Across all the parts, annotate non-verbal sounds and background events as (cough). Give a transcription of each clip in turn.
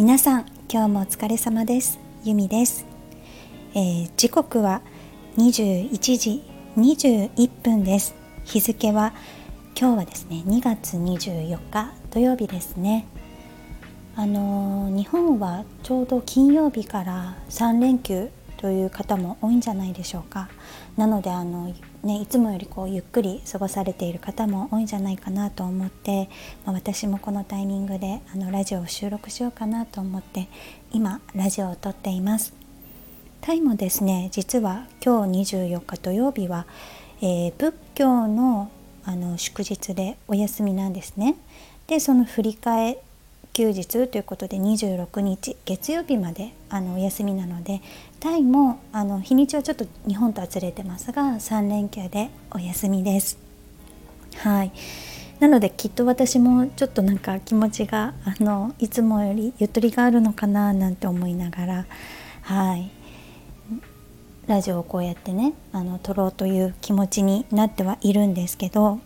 皆さん今日もお疲れ様です。ゆみです、えー、時刻は21時21分です。日付は今日はですね2月24日土曜日ですね。あのー、日本はちょうど金曜日から3連休という方も多いんじゃないでしょうか。なのであのね、いつもよりこうゆっくり過ごされている方も多いんじゃないかなと思って、まあ、私もこのタイミングであのラジオを収録しようかなと思って今ラジオを撮っています。タイもですね実は今日24日土曜日は、えー、仏教のあの祝日でお休みなんですね。でその振り替え休日ということで26日月曜日まであのお休みなのでタイもあの日にちはちょっと日本とはずれてますが3連休でお休みです。はいなのできっと私もちょっとなんか気持ちがあのいつもよりゆとりがあるのかななんて思いながらはいラジオをこうやってねあの撮ろうという気持ちになってはいるんですけど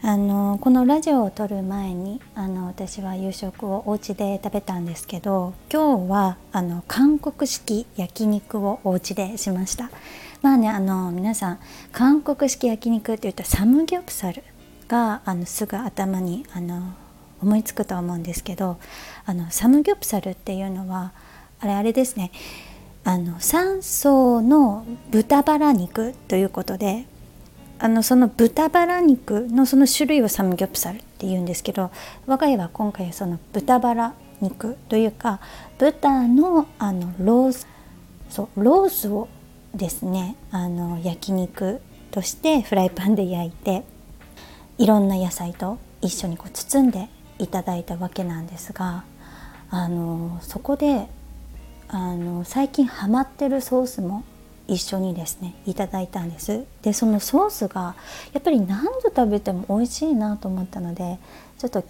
あのこのラジオを撮る前にあの私は夕食をお家で食べたんですけど今日はあの韓国式焼肉をお家でしました。まあねあの皆さん韓国式焼肉って言ったらサムギョプサルがあのすぐ頭にあの思いつくと思うんですけどあのサムギョプサルっていうのはあれあれですねあの3層の豚バラ肉ということであのその豚バラ肉のその種類をサムギョプサルっていうんですけど我が家は今回その豚バラ肉というか豚のあのロースそうロースをですねあの焼肉としてフライパンで焼いていろんな野菜と一緒にこう包んでいただいたわけなんですがあのそこであの最近ハマってるソースも一緒にですねいただいたんです。でそのソースがやっぱり何度食べても美味しいなと思ったのでちょっと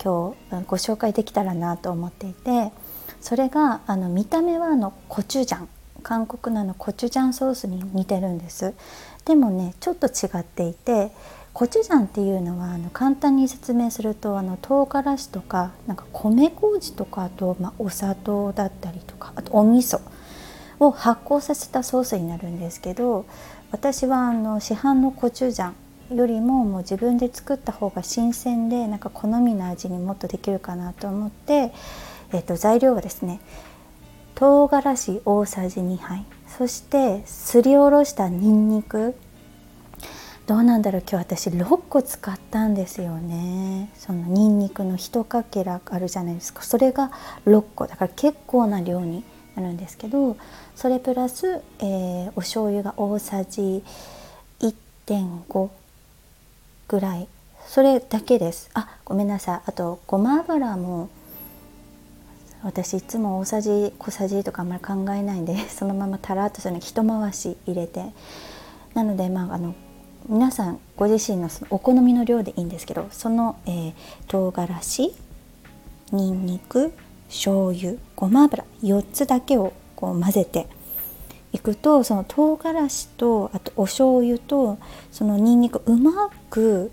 今日ご紹介できたらなと思っていてそれがあの見た目はあのコチュジャン韓国ののコチュジャンソースに似てるんです。でもねちょっと違っていてコチュジャンっていうのはあの簡単に説明するとあの唐辛子とかなんか米麹とかあと、まあ、お砂糖だったりとかあとお味噌。を発酵させたソースになるんですけど私はあの市販のコチュジャンよりももう自分で作った方が新鮮でなんか好みの味にもっとできるかなと思って、えー、と材料はですね唐辛子大さじ2杯そしてすりおろしたにんにくどうなんだろう今日私6個使ったんですよね。そのにんにくの1かけらあるじゃないですか。それが6個。だから結構な量になるんですけどそれプラス、えー、お醤油が大さじ1.5ぐらい。それだけです。あごめんなさい。あとごま油も私いつも大さじ小さじとかあんまり考えないんで (laughs) そのままたらっとその一回し入れて。なのでまああの皆さんご自身のそのお好みの量でいいんですけどその、えー、唐辛子にんにく醤油ごま油4つだけをこう混ぜていくとその唐辛子とあとお醤油とそのにんにくうまく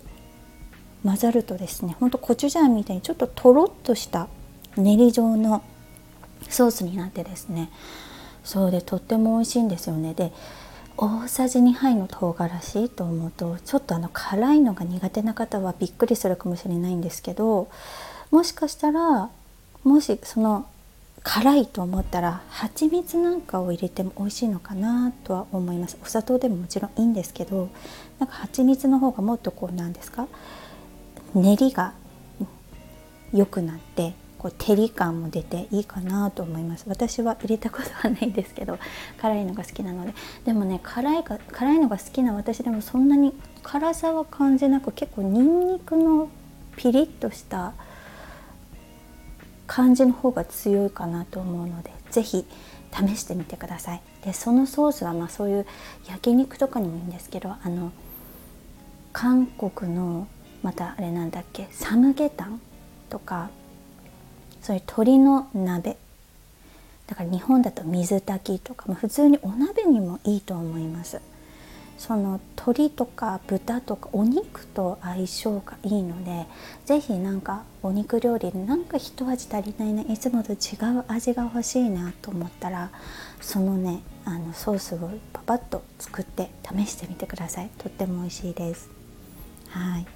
混ざるとですねほんとコチュジャンみたいにちょっととろっとした練り状のソースになってですねそうでとっても美味しいんですよね。で大さじ2杯の唐辛子と思うとちょっとあの辛いのが苦手な方はびっくりするかもしれないんですけどもしかしたらもしその辛いと思ったら蜂蜜なんかを入れても美味しいのかなとは思います。お砂糖でももちろんいいんですけどなんか蜂蜜の方がもっとこうなんですか？練りが良くなってこう照り感も出ていいかなと思います。私は入れたことはないんですけど辛いのが好きなので。でもね辛いが辛いのが好きな私でもそんなに辛さは感じなく結構にんにくのピリッとした感じの方が強いかなと思うので是非試してみてください。でそのソースはまあそういう焼肉とかにもいいんですけどあの韓国のまたあれなんだっけサムゲタンとかそういう鶏の鍋だから日本だと水炊きとか、ま、普通にお鍋にもいいと思います。その鶏とか豚とかお肉と相性がいいので是非なんかお肉料理でなんか一味足りないないつもと違う味が欲しいなと思ったらそのねあのソースをパパッと作って試してみてください。とっても美味しいです。はい。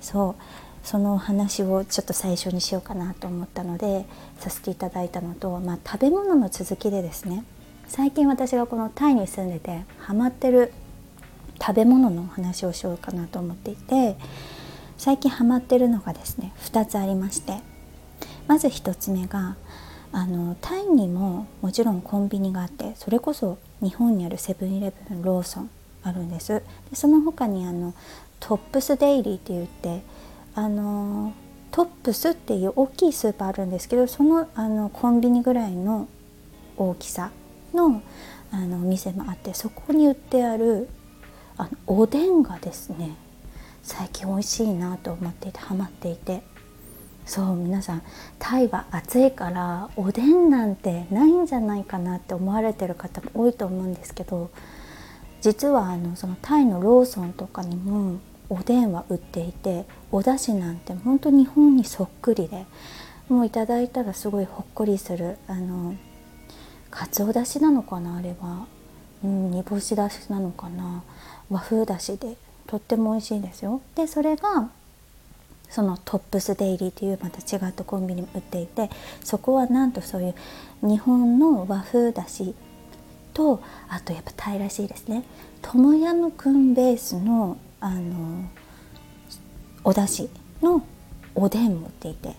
そう。そのお話をちょっと最初にしようかなと思ったのでさせていただいたのと、まあ、食べ物の続きでですね。最近私がこのタイに住んでてハマってる食べ物の話をしようかなと思っていて最近ハマってるのがですね2つありまして。まず1つ目があのタイにももちろんコンビニがあってそれこそ日本にあるセブンイレブンローソンあるんです。でその他にあのトップスデイリーって言ってあのトップスっていう大きいスーパーあるんですけどそのあのコンビニぐらいの大きさのあのお店もあってそこに売ってあるあのおでんがですね最近美味しいなと思っていてハマっていて。そう皆さんタイは暑いからおでんなんてないんじゃないかなって思われてる方も多いと思うんですけど実はあのそのタイのローソンとかにもおでんは売っていてお出汁なんて本当日本にそっくりでもういただいたらすごいほっこりするあのかつおだしなのかなあれは、うん、煮干しだしなのかな。和風だしでとっても美味しいですよ。でそれがそのトップスデイリーというまた違ったコンビニも売っていてそこはなんとそういう日本の和風だしとあとやっぱタイらしいですねトムヤムクンベースのあのお出汁のおでん持っていて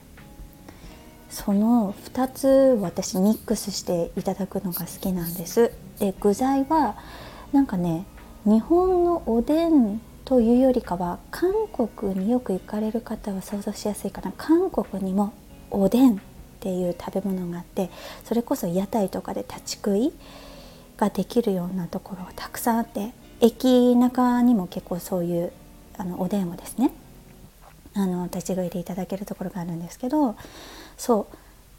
その2つ私ミックスしていただくのが好きなんですで具材はなんかね日本のおでんというよりかは韓国によく行かれる方は想像しやすいかな。韓国にもおでんっていう食べ物があってそれこそ屋台とかで立ち食いができるようなところがたくさんあって駅中にも結構そういうあのおでんをですねあの立ち食いでいただけるところがあるんですけどそう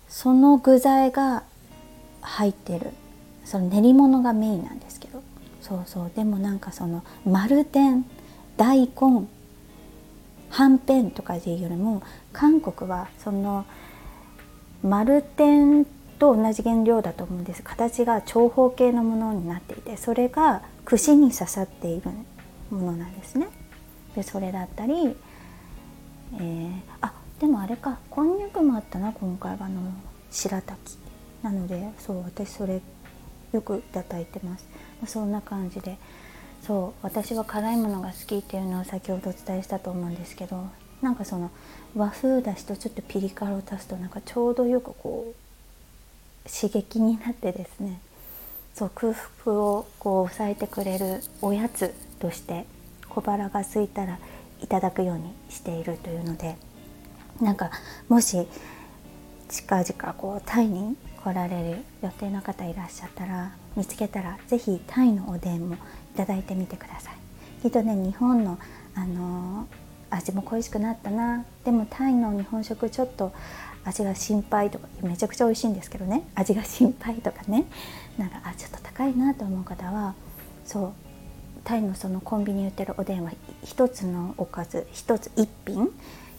その具材が入ってるその練り物がメインなんですけどそうそう。でもなんかその丸天大根はんぺんとかでいうよりも韓国はその丸天と同じ原料だと思うんです。形が長方形のものになっていてそれが串に刺さっているものなんですね。でそれだったり、えー、あでもあれか。こんにゃくもあったな今回はあの白滝。なのでそう私それよくいただいてます、そんな感じで。そう私は辛いものが好きっていうのを先ほどお伝えしたと思うんですけどなんかその和風だしとちょっとピリ辛を足すとなんかちょうどよくこう刺激になってですね。そう空腹をこう抑えてくれるおやつとして小腹が空いたらいただくようにしているというのでなんかもし近々こうタイに来られる予定の方いらっしゃったら見つけたら是非タイのおでんもいただいてみてください。きっとね日本のあの味も恋しくなったなでもタイの日本食ちょっと味が心配とかめちゃくちゃ美味しいんですけどね味が心配とかねなんかあちょっと高いなと思う方はそうタイのそのコンビニ売ってるおでんは1つのおかず1つ1品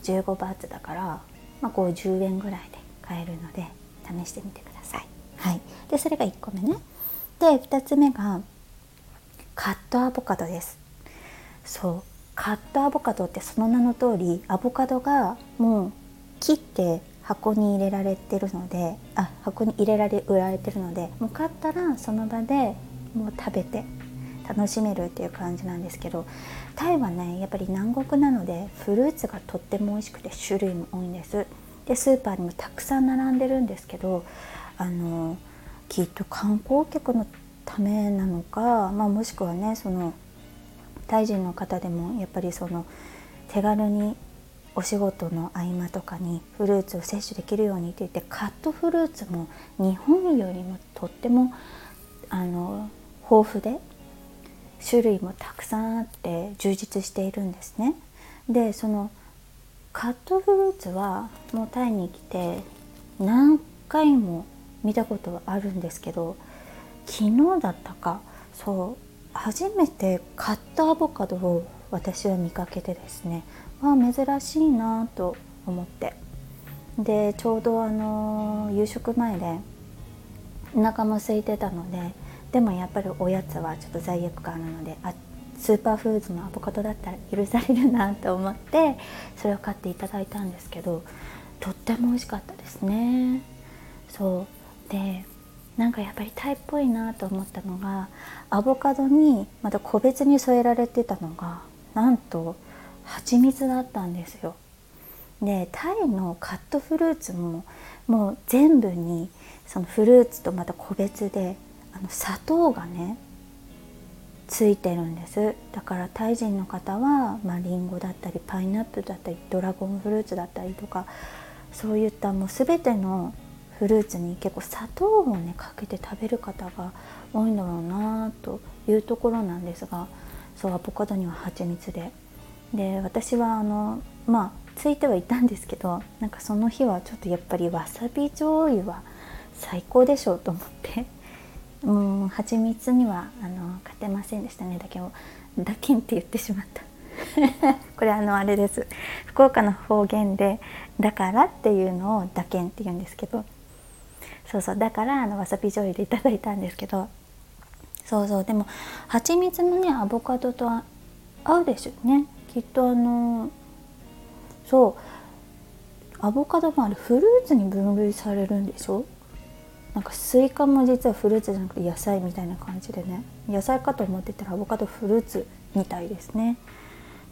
15バーツだから、まあ、50円ぐらいで買えるので試してみてください。はい、でそれが1個目ね。で2つ目がカットアボカドです。そうカットアボカドってその名の通りアボカドがもう切って箱に入れられてるのであ箱に入れられ売られてるのでもう買ったらその場でもう食べて楽しめるっていう感じなんですけどタイはねやっぱり南国なのでフルーツがとっても美味しくて種類も多いんですでスーパーにもたくさん並んでるんですけどあのきっと観光客のためなのか、まあ、もしくはねそのタイ人の方でもやっぱりその手軽にお仕事の合間とかにフルーツを摂取できるようにって言ってカットフルーツも日本よりもとってもあの豊富で種類もたくさんあって充実しているんですね。でそのカットフルーツはもうタイに来て何回も見たことあるんですけど昨日だったかそう初めてカットアボカドを私は見かけてですねわあ珍しいなと思って。でちょうどあの夕食前でお腹も空いてたのででもやっぱりおやつはちょっと罪悪感なのであスーパーフーズのアボカドだったら許されるなと思ってそれを買っていただいたんですけどとっても美味しかったですね。そうでなんかやっぱりタイっぽいなと思ったのがアボカドにまた個別に添えられてたのがなんと蜂蜜だったんですよ。でタイのカットフルーツももう全部にそのフルーツとまた個別であの砂糖がねついてるんです。だからタイ人の方は、まあ、リンゴだったりパイナップルだったりドラゴンフルーツだったりとかそういったもう全てのフルーツに結構砂糖をねかけて食べる方が多いんだろうなというところなんですがそうアボカドには蜂蜜で。で私はあのまあついてはいたんですけどなんかその日はちょっとやっぱりわさび醤油は最高でしょうと思って (laughs) うん蜂蜜にはあの勝てませんでしたね。だけどだけんって言ってしまった。(laughs) これあのあれです。福岡の方言で「だから」っていうのを「だけん」って言うんですけどそうそう。だからあのわさび醤油でいただいたんですけど。そうそう。でも蜂蜜もねアボカドと合うでしょうね。きっとあのそう。アボカドもあれフルーツに分類されるんでしょ？なんかスイカも実はフルーツじゃなくて野菜みたいな感じでね。野菜かと思ってたらアボカドフルーツみたいですね。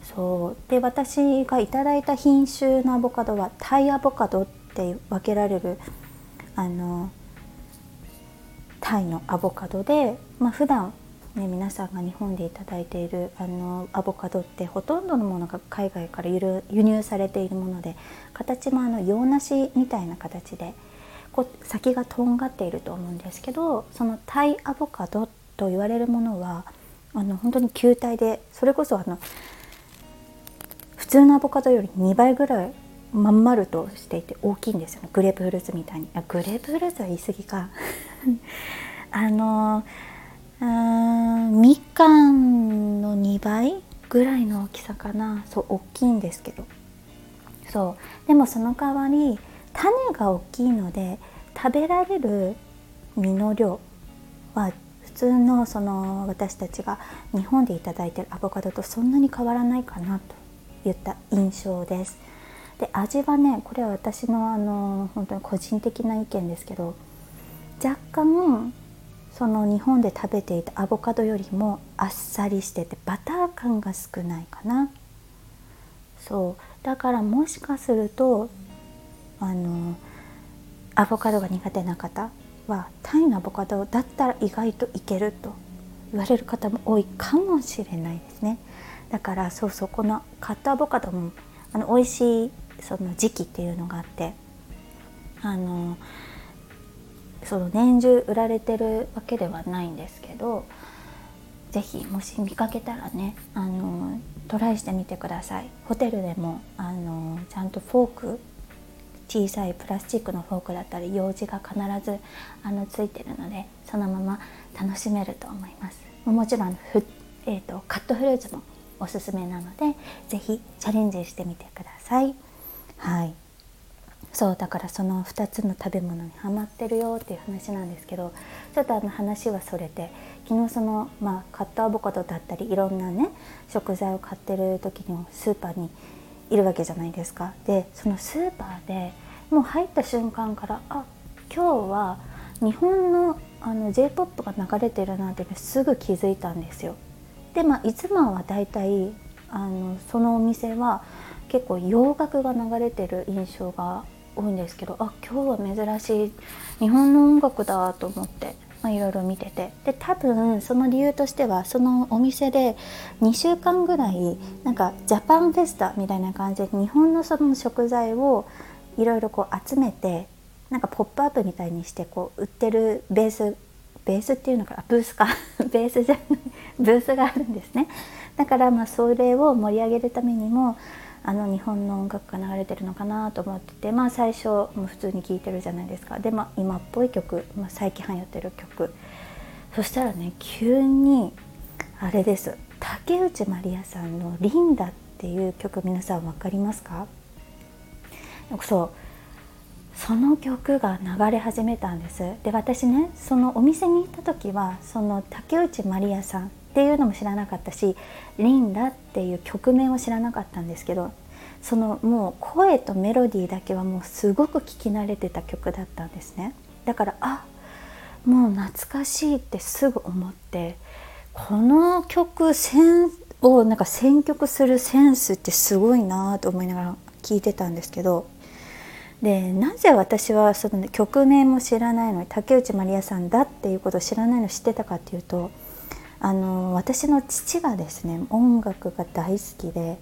そう。で私がいただいた品種のアボカドはタイアボカドって分けられるあのタイのアボカドで、まあ、普段ね、皆さんが日本でいただいているあのアボカドってほとんどのものが海外から輸入されているもので形もあの洋梨みたいな形でこう先がとんがっていると思うんですけどそのタイアボカドと言われるものはあの本当に球体でそれこそあの普通のアボカドより2倍ぐらいまん丸としていて大きいんですよね。グレープフルーツみたいに。あグレープフルーツは言い過ぎか。(laughs) あのうんみかんの2倍ぐらいの大きさかな。そう大きいんですけど。そう。でもその代わり種が大きいので食べられる実の量は普通のその私たちが日本で頂いてるアボカドとそんなに変わらないかなといった印象です。で味はねこれは私のあの本当に個人的な意見ですけど若干その日本で食べていたアボカドよりもあっさりしててバター感が少ないかな。そう。だからもしかするとあのアボカドが苦手な方はタイのアボカドだったら意外といけると言われる方も多いかもしれないですね。だからそうそうこのカットアボカドもあの美味しいその時期っていうのがあってあのその年中売られてるわけではないんですけど是非もし見かけたらねあのトライしてみてください。ホテルでもあのちゃんとフォーク小さいプラスチックのフォークだったり用紙が必ずあのついてるのでそのまま楽しめると思います。もちろんふ、えー、とカットフルーツもおすすめなので是非チャレンジしてみてください。はいそうだからその2つの食べ物にハマってるよっていう話なんですけどちょっとあの話はそれて昨日その、まあ、カットアボカドだったりいろんなね食材を買ってる時にもスーパーにいるわけじゃないですか。でそのスーパーでもう入った瞬間からあ今日は日本のあの j p o p が流れてるなってすぐ気づいたんですよ。でまあいつもはだいたいあのそのお店は結構洋楽が流れてる印象が多いんですけどあ今日は珍しい日本の音楽だと思って、まあ、いろいろ見てて。で多分その理由としてはそのお店で2週間ぐらいなんかジャパンフェスタみたいな感じで日本のその食材をいろいろこう集めてなんかポップアップみたいにしてこう売ってるベースベースっていうのかな？ブースか？(laughs) ベースじゃない。ブースがあるんですね。だからまあそれを盛り上げるためにもあの日本の音楽が流れてるのかなと思っててまあ最初も普通に聴いてるじゃないですか。で、まあ、今っぽい曲、まあ、最近流行ってる曲。そしたらね急にあれです。竹内まりやさんの「リンダ」っていう曲皆さん分かりますか？そう。その曲が流れ始めたんです。で私ねそのお店に行った時はその竹内まりやさんっていうのも知らなかったし「リンダ」っていう曲名を知らなかったんですけどそのもう声とメロディーだけはもうすごく聴き慣れてた曲だったんですね。だからあもう懐かしいってすぐ思ってこの曲をなんか選曲するセンスってすごいなと思いながら聞いてたんですけどでなぜ私はその曲名も知らないのに竹内まりやさんだっていうことを知らないのを知ってたかっていうとあの私の父がですね音楽が大好きで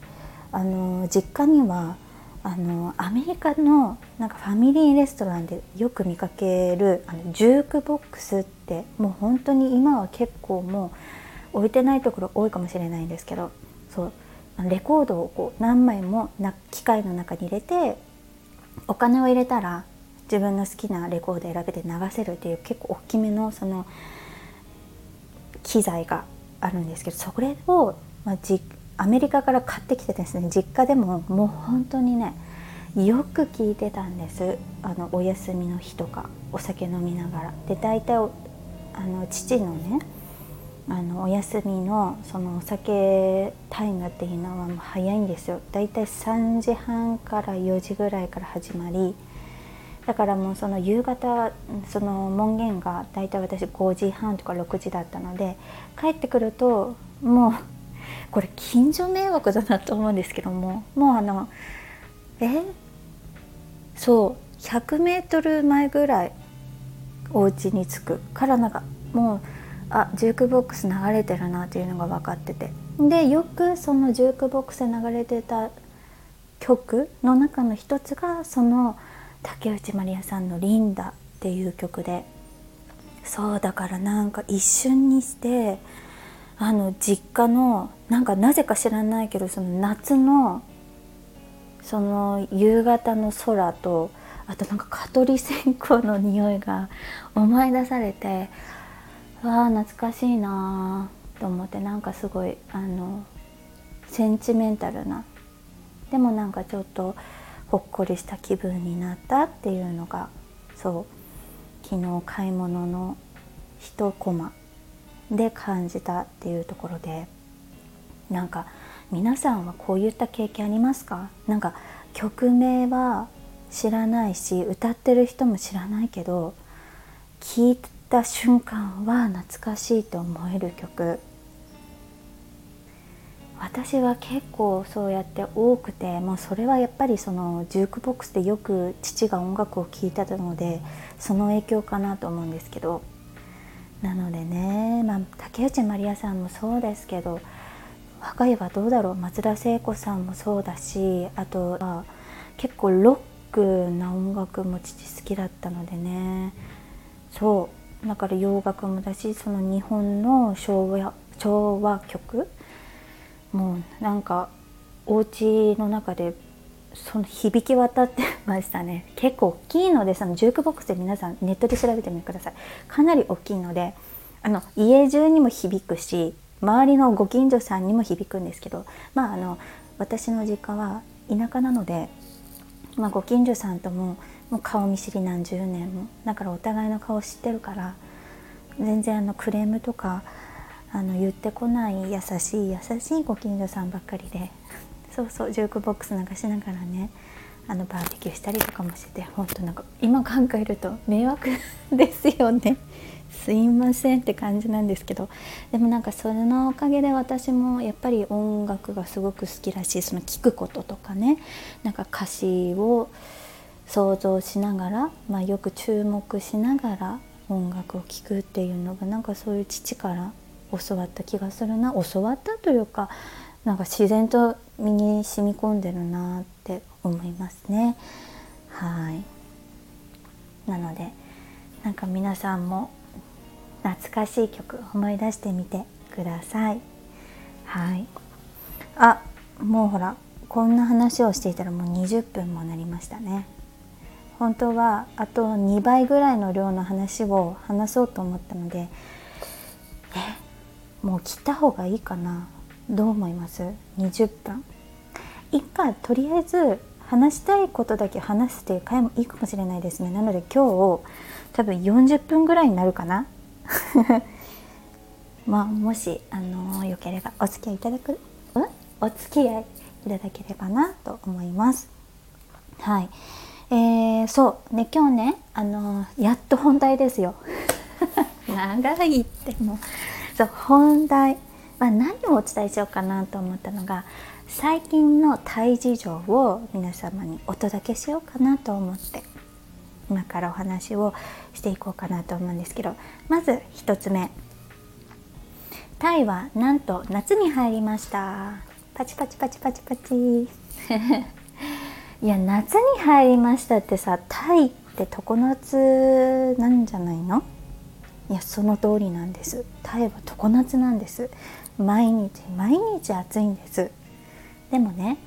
あの実家にはあのアメリカのなんかファミリーレストランでよく見かけるあのジュークボックスってもう本当に今は結構もう置いてないところ多いかもしれないんですけどそうレコードをこう何枚もな機械の中に入れてお金を入れたら自分の好きなレコード選べて流せるっていう結構大きめのその機材があるんですけどそれを、まあ、アメリカから買ってきてですね実家でももう本当にねよく聞いてたんですあのお休みの日とかお酒飲みながら。で大体あの父のねあのお休みのそのお酒タイムっていうのはもう早いんですよだいたい3時半から4時ぐらいから始まりだからもうその夕方その門限がだいたい私5時半とか6時だったので帰ってくるともうこれ近所迷惑だなと思うんですけどももうあのえ？そう100メートル前ぐらいお家に着くからなんかもうあジュークボックス流れてるなっていうのが分かってて。でよくそのジュークボックスで流れてた曲の中の一つがその竹内まりやさんの「リンダ」っていう曲でそうだからなんか一瞬にしてあの実家のなんかなぜか知らないけどその夏のその夕方の空とあとなんか蚊取り線香の匂いが思い出されてわあ懐かしいなと思ってなんかすごいあのセンチメンタルな。でもなんかちょっとほっこりした気分になったっていうのがそう昨日買い物の一コマで感じたっていうところでなんか皆さんはこういった経験ありますか？なんか曲名は知らないし歌ってる人も知らないけど聞いた瞬間は懐かしいと思える曲私は結構そうやって多くてもうそれはやっぱりそのジュークボックスでよく父が音楽を聴いてたのでその影響かなと思うんですけど。なのでね、まあ、竹内まりやさんもそうですけど若いはどうだろう？松田聖子さんもそうだしあとは結構ロックな音楽も父好きだったのでね。そう。だから洋楽もだしその日本の昭和昭和曲もうなんかお家の中でその響き渡ってましたね。(laughs) 結構大きいのでそのジュークボックスで皆さんネットで調べてみてください。かなり大きいのであの家中にも響くし周りのご近所さんにも響くんですけどまああの私の実家は田舎なので、まあ、ご近所さんとももう顔見知り何十年もだからお互いの顔知ってるから全然あのクレームとかあの言ってこない優しい優しいご近所さんばっかりで。そうそうジュークボックス流しながらねあのバーベキューしたりとかもしてて本当なんか今考えると迷惑ですよね。すいませんって感じなんですけど。でもなんかそれのおかげで私もやっぱり音楽がすごく好きだしい。その聞くこととかね。なんか歌詞を想像しながら、まあ、よく注目しながら音楽を聴くっていうのがなんかそういう父から教わった気がするな教わったというかなんか自然と身に染み込んでるなって思いますね。はいなのでなんか皆さんも懐かしい曲思い出してみてください。はいあもうほらこんな話をしていたらもう20分もなりましたね。本当はあと2倍ぐらいの量の話を話そうと思ったのでえもう切った方がいいかな。どう思います？20分。いっかとりあえず話したいことだけ話すっていう回もいいかもしれないですね。なので今日多分40分ぐらいになるかな。(laughs) まあもしあのよければお付き合いいただく、うん、お付き合いいただければなと思います。はい。えー、そう。ね今日ねあのやっと本題ですよ。(laughs) 長いってもう。そう本題、まあ、何をお伝えしようかなと思ったのが最近のタイ事情を皆様にお届けしようかなと思って今からお話をしていこうかなと思うんですけどまず1つ目。タイはなんと夏に入りました。パチパチパチパチパチ。(laughs) いや夏に入りましたってさタイって常夏なんじゃないの？いやその通りなんです。タイは常夏なんです。毎日毎日暑いんです。でもね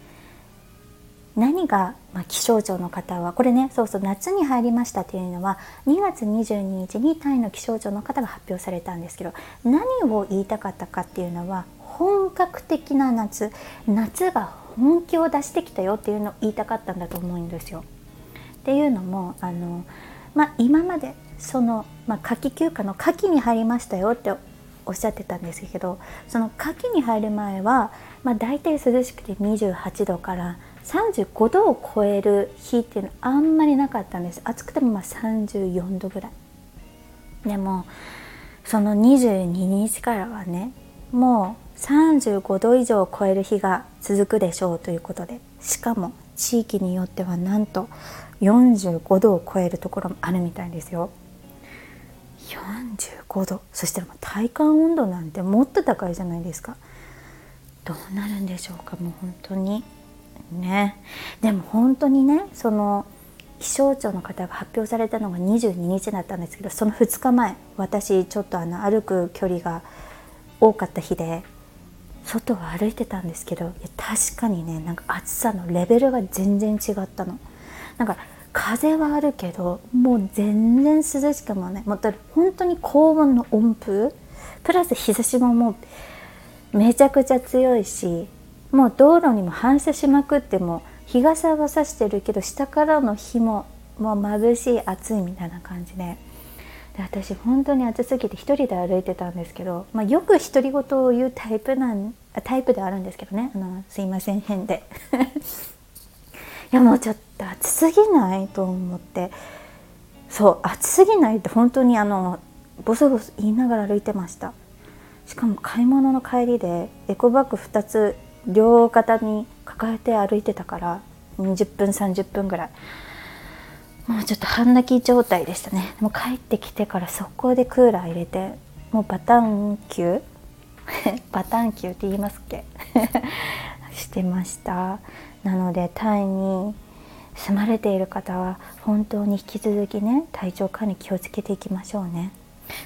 何が、まあ、気象庁の方はこれねそうそう夏に入りましたっていうのは2月22日にタイの気象庁の方が発表されたんですけど何を言いたかったかっていうのは本格的な夏夏が本気を出してきたよっていうのを言いたかったんだと思うんですよ。っていうのもあの、まあ、今までその、まあ、夏季休暇の夏季に入りましたよっておっしゃってたんですけどその夏季に入る前は、まあ、大体涼しくて28度から35度を超える日っていうのはあんまりなかったんです。暑くてもまあ34度ぐらい。でもその22日からはねもう35度以上を超える日が続くでしょうということでしかも地域によってはなんと45度を超えるところもあるみたいですよ。45度。そしたら体感温度なんてもっと高いじゃないですか。どうなるんでしょうかもう本当に。ね。でも本当にねその気象庁の方が発表されたのが22日だったんですけどその2日前私ちょっとあの歩く距離が多かった日で外を歩いてたんですけど確かにねなんか暑さのレベルが全然違ったの。なんか風はあるけどもう全然涼しくもねもう本当に高温の温風？プラス日差しももうめちゃくちゃ強いしもう道路にも反射しまくっても日傘は差してるけど下からの日ももう眩しい暑いみたいな感じで。で私本当に暑すぎて1人で歩いてたんですけど、まあ、よく独り言を言うタイプなんタイプではあるんですけどね。あのすいません変で。いやもうちょっと暑すぎないと思って。そう暑すぎないって本当にあのボソボソ言いながら歩いてました。しかも買い物の帰りでエコバッグ2つ両肩に抱えて歩いてたから20分30分ぐらい。もうちょっと半泣き状態でしたね。もう帰ってきてから速攻でクーラー入れてもうバタンキューバタンキューって言いますっけ？(laughs) してました。なのでタイに住まれている方は本当に引き続きね体調管理気をつけていきましょうね。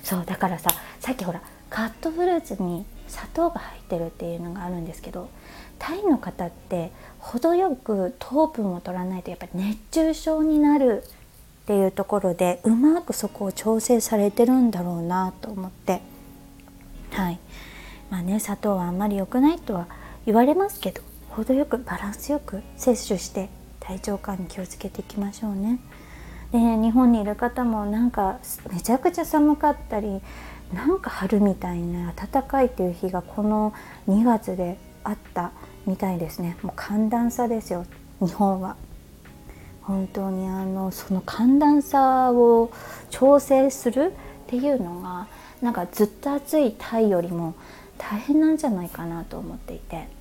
そうだからささっきほらカットフルーツに砂糖が入ってるっていうのがあるんですけどタイの方って程よく糖分を取らないとやっぱり熱中症になるっていうところでうまくそこを調整されてるんだろうなと思って。はい。まあね砂糖はあんまり良くないとは言われますけど。程よくバランスよく摂取して体調管に気をつけていきましょうね。で日本にいる方もなんかめちゃくちゃ寒かったりなんか春みたいな暖かいっていう日がこの2月であったみたいですね。もう寒暖差ですよ日本は。本当にあのその寒暖差を調整するっていうのがなんかずっと暑いタイよりも大変なんじゃないかなと思っていて。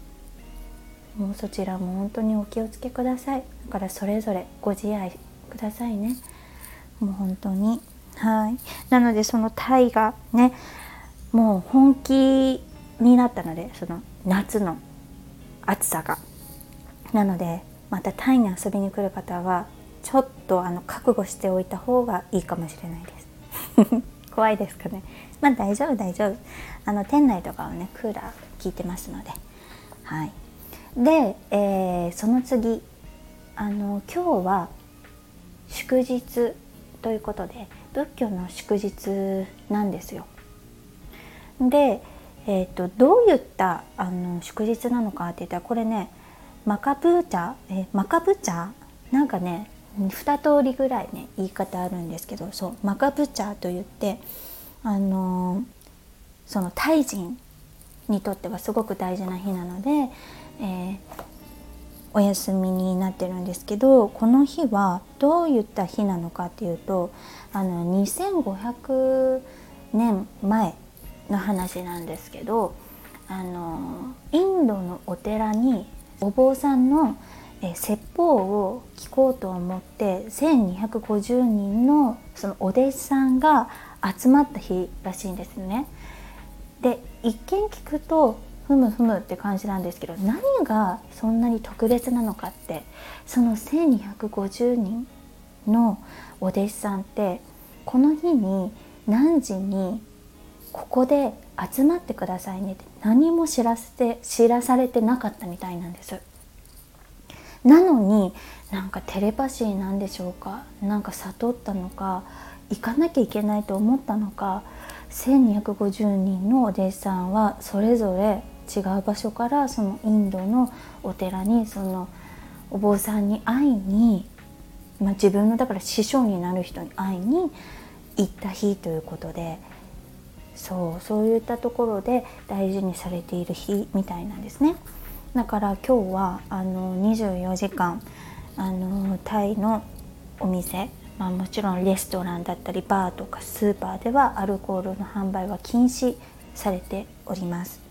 もうそちらも本当にお気をつけください。だからそれぞれご自愛くださいね。もう本当に。はい。なのでそのタイがねもう本気になったのでその夏の暑さが。なのでまたタイに遊びに来る方はちょっとあの覚悟しておいた方がいいかもしれないです。(laughs) 怖いですかね。まあ大丈夫大丈夫。あの店内とかはねクーラー効いてますので。はい。で、えー、その次あの今日は祝日ということで仏教の祝日なんですよ。で、えーと、どういったあの祝日なのかって言ったらこれねマカブーチャえマカブチャ？なんかね2通りぐらいね言い方あるんですけどそうマカブチャと言ってあのそのタイ人にとってはすごく大事な日なので、えー、お休みになってるんですけどこの日はどういった日なのかっていうとあの2500年前の話なんですけどあのインドのお寺にお坊さんのえ説法を聞こうと思って1250人のそのお弟子さんが集まった日らしいんですね。で一見聞くとふむふむって感じなんですけど何がそんなに特別なのかってその1250人のお弟子さんってこの日に何時にここで集まってくださいねって何も知らせて知らされてなかったみたいなんです。なのになんかテレパシーなんでしょうかなんか悟ったのか行かなきゃいけないと思ったのか1250人のお弟子さんはそれぞれ違う場所からそのインドのお寺にそのお坊さんに会いに、まあ、自分のだから師匠になる人に会いに行った日ということでそうそういったところで大事にされている日みたいなんですね。だから今日はあの24時間あのタイのお店まあ、もちろんレストランだったりバーとかスーパーではアルコールの販売は禁止されております。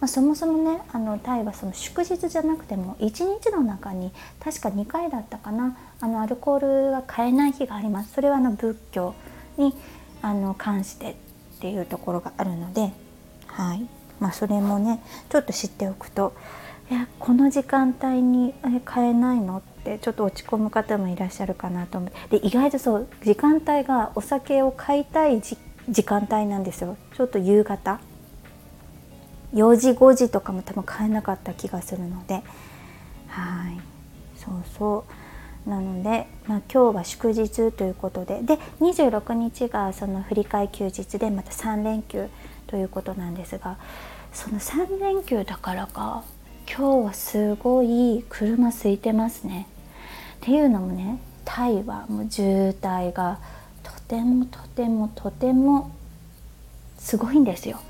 まあ、そもそもねあのタイはその祝日じゃなくても1日の中に確か2回だったかなあのアルコールが買えない日があります。それはあの仏教にあの関してっていうところがあるので、はい。まあ、それもねちょっと知っておくといやこの時間帯に買えないのってちょっと落ち込む方もいらっしゃるかなと思ってで意外とそう時間帯がお酒を買いたい時間帯なんですよ。ちょっと夕方。4時5時とかも多分買えなかった気がするのではいそうそうなので、まあ、今日は祝日ということでで26日がその振り替休日でまた3連休ということなんですがその3連休だからか今日はすごい車空いてますね。っていうのもねタイはもう渋滞がとてもとてもとてもすごいんですよ。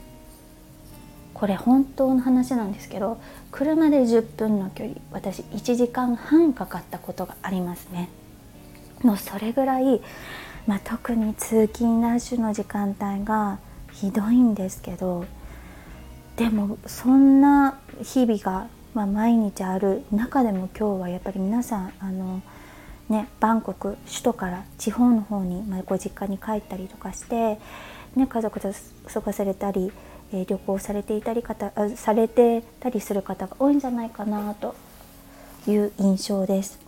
これ本当の話なんですけど車で10分の距離私1時間半かかったことがありますね。もうそれぐらい、まあ、特に通勤ラッシュの時間帯がひどいんですけどでもそんな日々が、まあ、毎日ある中でも今日はやっぱり皆さんあの、ね、バンコク首都から地方の方に、まあ、ご実家に帰ったりとかして、ね、家族と過ごされたり、え、旅行されていたり方されてたりする方が多いんじゃないかなという印象です。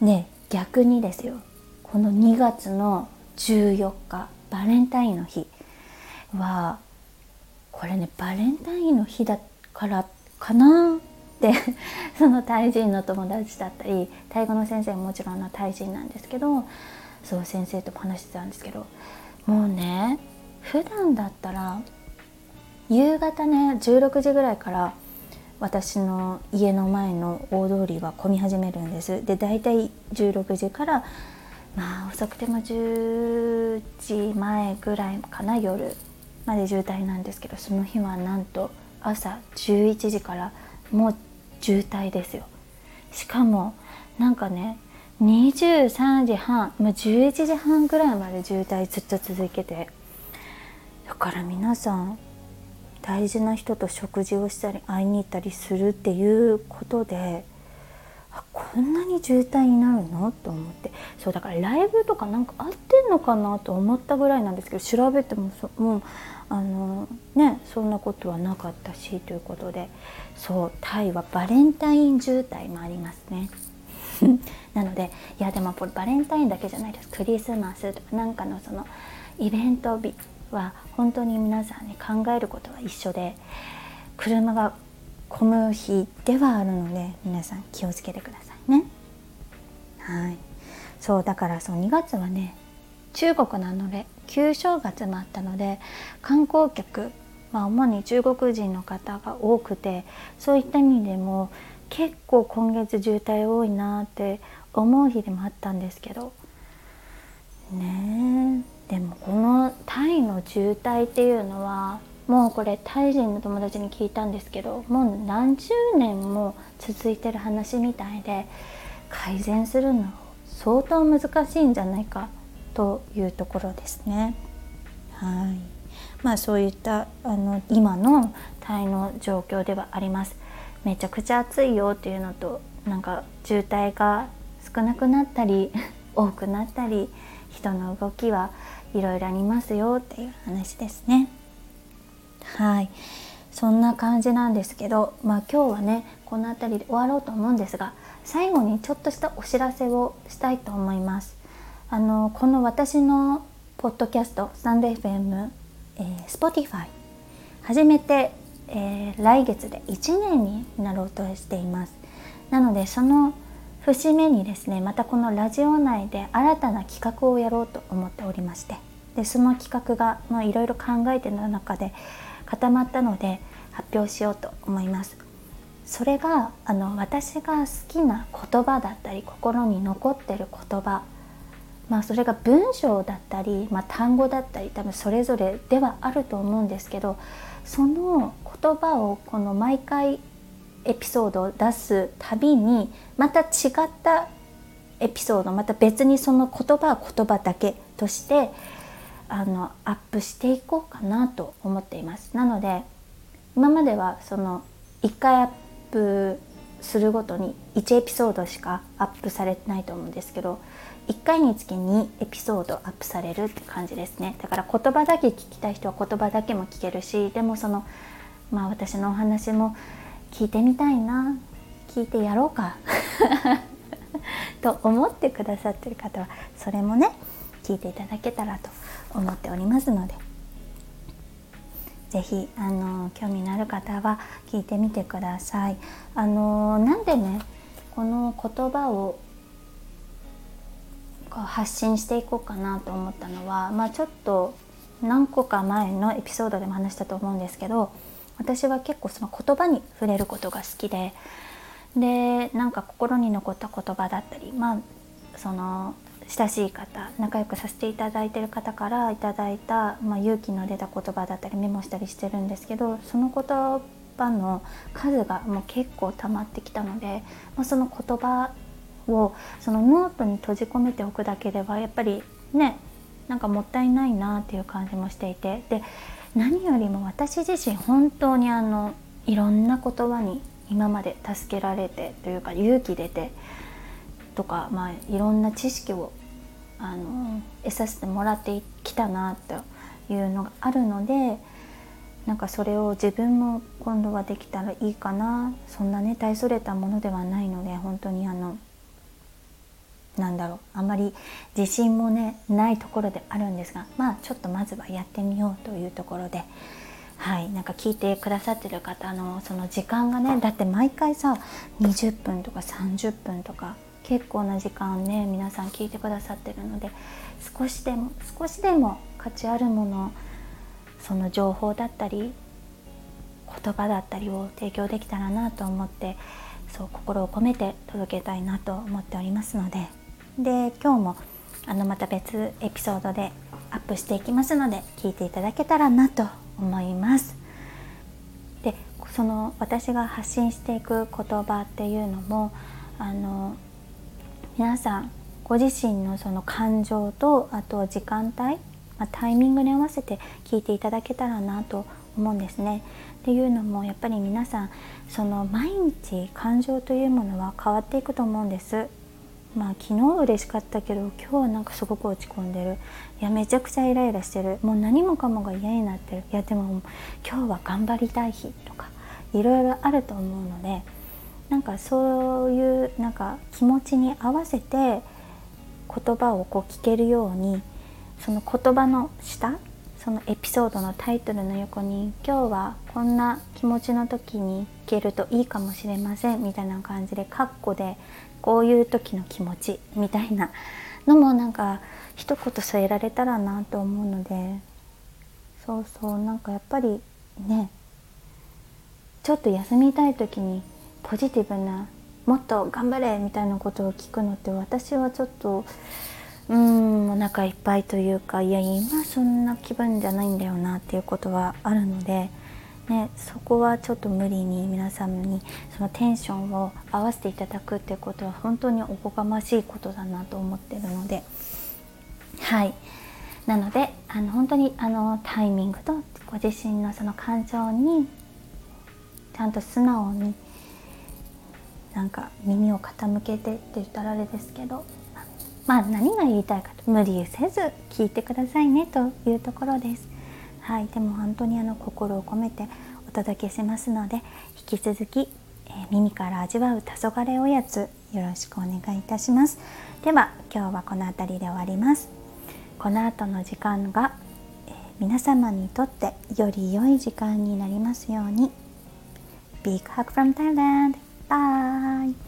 ね逆にですよこの2月の14日バレンタインの日はこれねバレンタインの日だからかなって (laughs) そのタイ人の友達だったりタイ語の先生ももちろんのタイ人なんですけどそう先生とも話してたんですけどもうね普段だったら夕方ね16時ぐらいから私の家の前の大通りは混み始めるんです。で大体16時からまあ遅くても10時前ぐらいかな夜まで渋滞なんですけどその日はなんと朝11時からもう渋滞ですよ。しかもなんかね23時半、まあ、11時半ぐらいまで渋滞ずっと続けて。だから皆さん大事な人と食事をしたり会いに行ったりするっていうことでこんなに渋滞になるの？と思って。そうだからライブとかなんか合ってんのかなと思ったぐらいなんですけど調べてもそもうあのねそんなことはなかったしということで。そうタイはバレンタイン渋滞もありますね。(laughs) なのでいやでもこれバレンタインだけじゃないです。クリスマスとかなんかのそのイベント日は本当に皆さんね考えることは一緒で車が混む日ではあるので皆さん気をつけてくださいね。はいそうだからそう2月はね中国なので旧正月もあったので観光客まあ、主に中国人の方が多くてそういった意味でも結構今月渋滞多いなって思う日でもあったんですけどねえでもこのタイの渋滞っていうのはもうこれタイ人の友達に聞いたんですけどもう何十年も続いてる話みたいで改善するの相当難しいんじゃないかというところですね。はいまあ、そういったあの今のタイの状況ではあります。めちゃくちゃ暑いよっていうのとなんか渋滞が少なくなったり (laughs) 多くなったり人の動きはいろいろありますよっていう話ですね。はいそんな感じなんですけど、まあ、今日はねこの辺りで終わろうと思うんですが最後にちょっとしたお知らせをしたいと思います。あのこの私のポッドキャストスタンド FM、えー、Spotify 初めて、えー、来月で1年になろうとしています。なのでその節目にですねまたこのラジオ内で新たな企画をやろうと思っておりましてでその企画がいろいろ考えての中で固まったので発表しようと思います。それがあの私が好きな言葉だったり心に残ってる言葉まあそれが文章だったり、まあ、単語だったり多分それぞれではあると思うんですけどその言葉をこの毎回エピソードを出すたびにまた違ったエピソードまた別にその言葉は言葉だけとしてあのアップしていこうかなと思っています。なので今まではその1回アップするごとに1エピソードしかアップされてないと思うんですけど1回につき2エピソードアップされるって感じですね。だから言葉だけ聞きたい人は言葉だけも聞けるしでもそのまあ私のお話も聞いてみたいな。聞いてやろうか。(laughs) と思ってくださってる方はそれもね聞いていただけたらと思っておりますので。是非あの興味のある方は聞いてみてください。あのなんでねこの言葉をこう発信していこうかなと思ったのは、まあ、ちょっと何個か前のエピソードでも話したと思うんですけど私は結構その言葉に触れることが好きででなんか心に残った言葉だったりまあその親しい方仲良くさせていただいてる方からいただいた、まあ、勇気の出た言葉だったりメモしたりしてるんですけどその言葉の数がもう結構溜まってきたので、まあ、その言葉をそのノートに閉じ込めておくだけではやっぱりねなんかもったいないなっていう感じもしていてで何よりも私自身本当にあのいろんな言葉に今まで助けられてというか勇気出てとか、まあ、いろんな知識をあの得させてもらってきたなというのがあるのでなんかそれを自分も今度はできたらいいかなそんなね大それたものではないので本当にあのなんだろうあんまり自信もねないところであるんですがまあちょっとまずはやってみようというところで。はい、なんか聞いてくださってる方のその時間がねだって毎回さ20分とか30分とか結構な時間ね皆さん聞いてくださってるので少しでも少しでも価値あるものその情報だったり言葉だったりを提供できたらなと思ってそう心を込めて届けたいなと思っておりますのでで今日もあのまた別エピソードでアップしていきますので聞いていただけたらなと思います。でその私が発信していく言葉っていうのもあの皆さんご自身のその感情とあと時間帯、まあ、タイミングに合わせて聞いていただけたらなと思うんですね。っていうのもやっぱり皆さんその毎日感情というものは変わっていくと思うんです。まあ昨日嬉しかったけど今日はなんかすごく落ち込んでる。いやめちゃくちゃイライラしてる。もう何もかもが嫌になってる。いやでも今日は頑張りたい日とかいろいろあると思うのでなんかそういうなんか気持ちに合わせて言葉をこう聞けるようにその言葉の下そのエピソードのタイトルの横に今日はこんな気持ちの時に聞けるといいかもしれませんみたいな感じでカッコでこういう時の気持ちみたいなのもなんか一言添えられたらなと思うのでそうそうなんかやっぱりねちょっと休みたい時にポジティブなもっと頑張れみたいなことを聞くのって私はちょっとうーんお腹いっぱいというかいや今そんな気分じゃないんだよなっていうことはあるので、ね、そこはちょっと無理に皆さんにそのテンションを合わせていただくってことは本当におこがましいことだなと思ってるのではいなのであの本当にあのタイミングとご自身のその感情にちゃんと素直になんか耳を傾けてって言ったらあれですけどまあ何が言いたいかと無理せず聞いてくださいねというところです。はい、でも本当にあの心を込めてお届けしますので引き続き、えー、耳から味わう黄昏おやつよろしくお願いいたします。では今日はこの辺りで終わります。この後の時間が、えー、皆様にとってより良い時間になりますように。Big hug from Thailand! Bye!